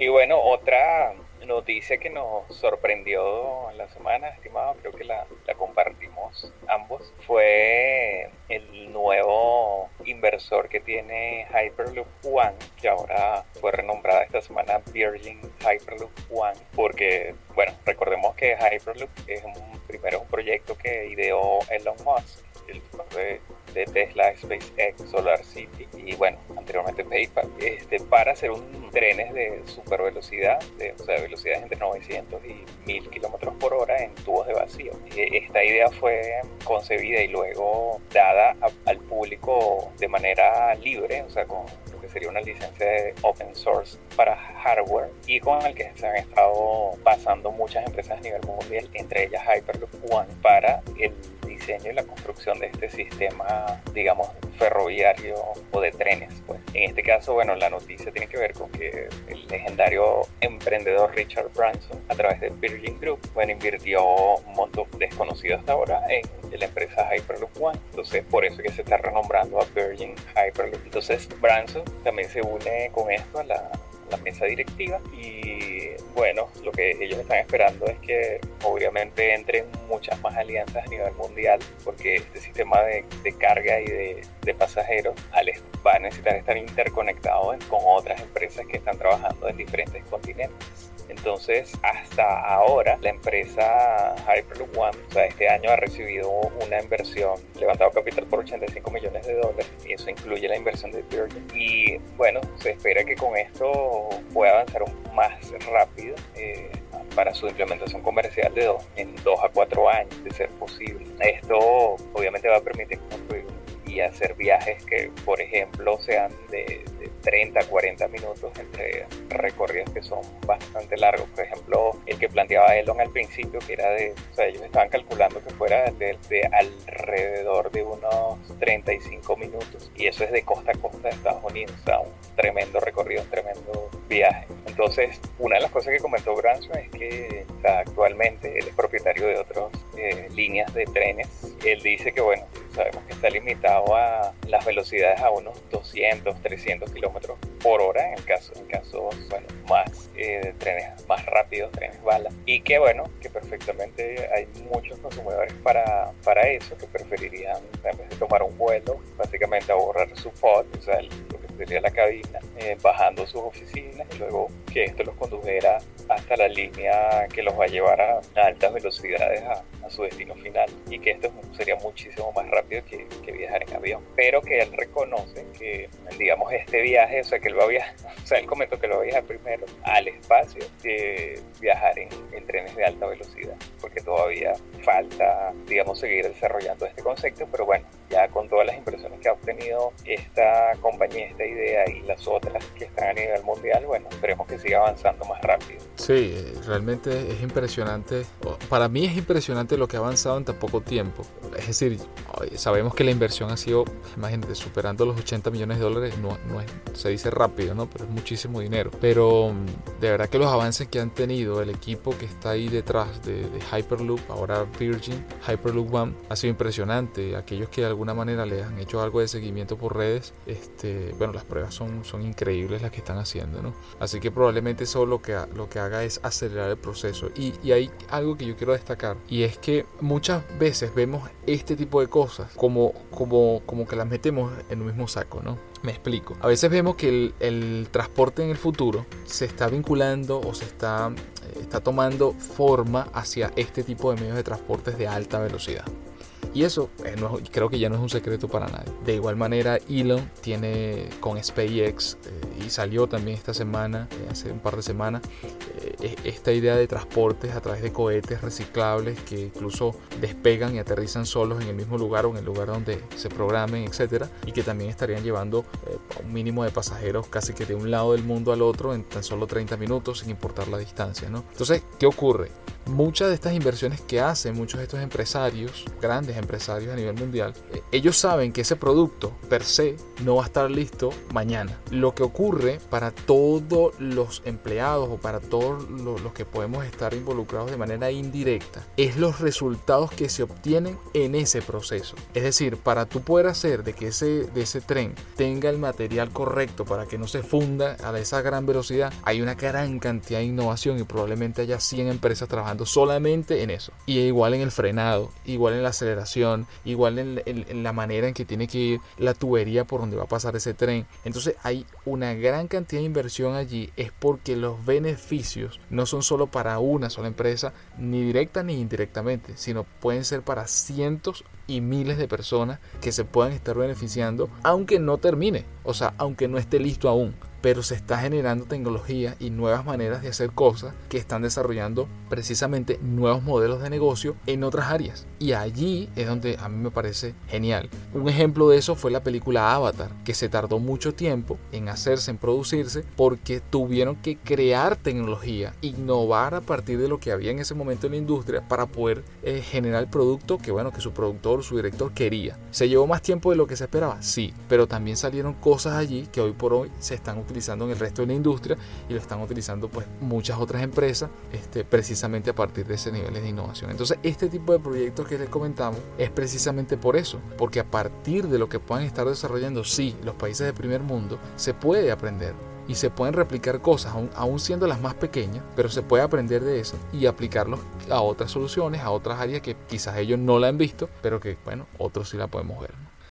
Y bueno, otra noticia que nos sorprendió en la semana, estimado, creo que la, la compartimos ambos, fue el nuevo inversor que tiene Hyperloop One, que ahora fue renombrada esta semana Virgin Hyperloop One, porque, bueno, recordemos que Hyperloop es un, primero un proyecto que ideó Elon Musk, el de de Tesla, SpaceX, Solar City y bueno, anteriormente PayPal, este, para hacer un trenes de super velocidad, de, o sea, velocidades entre 900 y 1000 kilómetros por hora en tubos de vacío. Esta idea fue concebida y luego dada al público de manera libre, o sea, con lo que sería una licencia de open source para hardware y con el que se han estado pasando muchas empresas a nivel mundial, entre ellas Hyperloop One, para el diseño y la construcción de este sistema, digamos, ferroviario o de trenes. Pues. En este caso, bueno, la noticia tiene que ver con que el legendario emprendedor Richard Branson, a través de Virgin Group, bueno, invirtió un monto desconocido hasta ahora en, la empresa Hyperloop One. Entonces, por eso que se está renombrando a Virgin Hyperloop. Entonces, Branson también se une con esto a la, la mesa directiva y bueno, lo que ellos están esperando es que obviamente entren muchas más alianzas a nivel mundial porque este sistema de, carga y de, de pasajeros va a necesitar estar interconectado con otras empresas que están trabajando en diferentes continentes. Entonces, hasta ahora, la empresa Hyperloop One, o sea, este año ha recibido una inversión, levantado capital por 85 millones de dólares, y eso incluye la inversión de Virgin. Y bueno, se espera que con esto pueda avanzar más rápido. Eh, para su implementación comercial de dos, en dos a cuatro años, de ser posible. Esto obviamente va a permitir construir y hacer viajes que, por ejemplo, sean de, 30 a 40 minutos entre recorridos que son bastante largos. Por ejemplo, el que planteaba Elon al principio, que era de, o sea, ellos estaban calculando que fuera de, alrededor de unos 35 minutos. Y eso es de costa a costa de Estados Unidos. O sea, un tremendo recorrido, un tremendo viaje. Entonces, una de las cosas que comentó Branson es que actualmente él es propietario de otras eh, líneas de trenes. Él dice que, bueno, sabemos que está limitado a las velocidades a unos 200, 300 kilómetros por hora en el caso, en casos bueno, más eh, trenes más rápidos, trenes bala. Y que bueno, que perfectamente hay muchos consumidores para, para eso que preferirían, en vez de tomar un vuelo, básicamente ahorrar su pod, o sea, lo que sería la cabina, eh, bajando sus oficinas y luego que esto los condujera hasta la línea que los va a llevar a, altas velocidades a, su destino final y que esto sería muchísimo más rápido que, viajar en avión. Pero que él reconoce que, digamos, este viaje, o sea, que él va a viajar, o sea, él comentó que lo va a viajar primero al espacio que viajar en trenes de alta velocidad, porque todavía falta, digamos, seguir desarrollando este concepto, pero bueno, ya con todas las impresiones que ha obtenido esta compañía, esta idea y las otras que están a nivel mundial, bueno, esperemos que siga avanzando más rápido. Sí, realmente es impresionante. Para mí es impresionante lo que ha avanzado en tan poco tiempo. Es decir, sabemos que la inversión ha sido, imagínate, superando los 80 millones de dólares, no, no es, se dice rápido, ¿no? Pero es muchísimo dinero. Pero de verdad que los avances que han tenido el equipo que está ahí detrás de, Hyperloop, ahora Virgin, Hyperloop One, ha sido impresionante. Aquellos que de alguna manera le han hecho algo de seguimiento por redes, este, bueno, las pruebas son, son increíbles las que están haciendo, ¿no? Así que probablemente eso lo que, lo que haga es acelerar el proceso. Y, y hay algo que yo quiero destacar, y es que muchas veces vemos este tipo de cosas como, como, como que las metemos en un mismo saco, ¿no? Me explico. A veces vemos que el, el transporte en el futuro se está vinculando o se está, eh, está tomando forma hacia este tipo de medios de transportes de alta velocidad. Y eso eh, creo que ya no es un secreto para nadie. De igual manera, Elon tiene con SpaceX eh, y salió también esta semana, eh, hace un par de semanas, esta idea de transportes a través de cohetes reciclables que incluso despegan y aterrizan solos en el mismo lugar o en el lugar donde se programen, etcétera, y que también estarían llevando un mínimo de pasajeros casi que de un lado del mundo al otro en tan solo 30 minutos sin importar la distancia. ¿no? Entonces, ¿qué ocurre? Muchas de estas inversiones que hacen muchos de estos empresarios, grandes empresarios a nivel mundial, eh, ellos saben que ese producto per se no va a estar listo mañana. Lo que ocurre para todos los empleados o para todos los que podemos estar involucrados de manera indirecta es los resultados que se obtienen en ese proceso. Es decir, para tú poder hacer de que ese, de ese tren tenga el material correcto para que no se funda a esa gran velocidad, hay una gran cantidad de innovación y probablemente haya 100 empresas trabajando solamente en eso. Y igual en el frenado, igual en la aceleración, igual en, en la manera en que tiene que ir la tubería por donde va a pasar ese tren. Entonces hay una gran cantidad de inversión allí, es porque los beneficios no son solo para una sola empresa, ni directa ni indirectamente, sino pueden ser para cientos y miles de personas que se puedan estar beneficiando, aunque no termine, o sea, aunque no esté listo aún pero se está generando tecnología y nuevas maneras de hacer cosas que están desarrollando precisamente nuevos modelos de negocio en otras áreas. Y allí es donde a mí me parece genial. Un ejemplo de eso fue la película Avatar, que se tardó mucho tiempo en hacerse, en producirse, porque tuvieron que crear tecnología, innovar a partir de lo que había en ese momento en la industria para poder eh, generar el producto que bueno, que su productor, su director quería. ¿Se llevó más tiempo de lo que se esperaba? Sí, pero también salieron cosas allí que hoy por hoy se están utilizando utilizando en el resto de la industria y lo están utilizando pues muchas otras empresas este, precisamente a partir de ese nivel de innovación. Entonces este tipo de proyectos que les comentamos es precisamente por eso, porque a partir de lo que puedan estar desarrollando, sí, los países de primer mundo, se puede aprender y se pueden replicar cosas, aún, siendo las más pequeñas, pero se puede aprender de eso y aplicarlos a otras soluciones, a otras áreas que quizás ellos no la han visto, pero que, bueno, otros sí la podemos ver.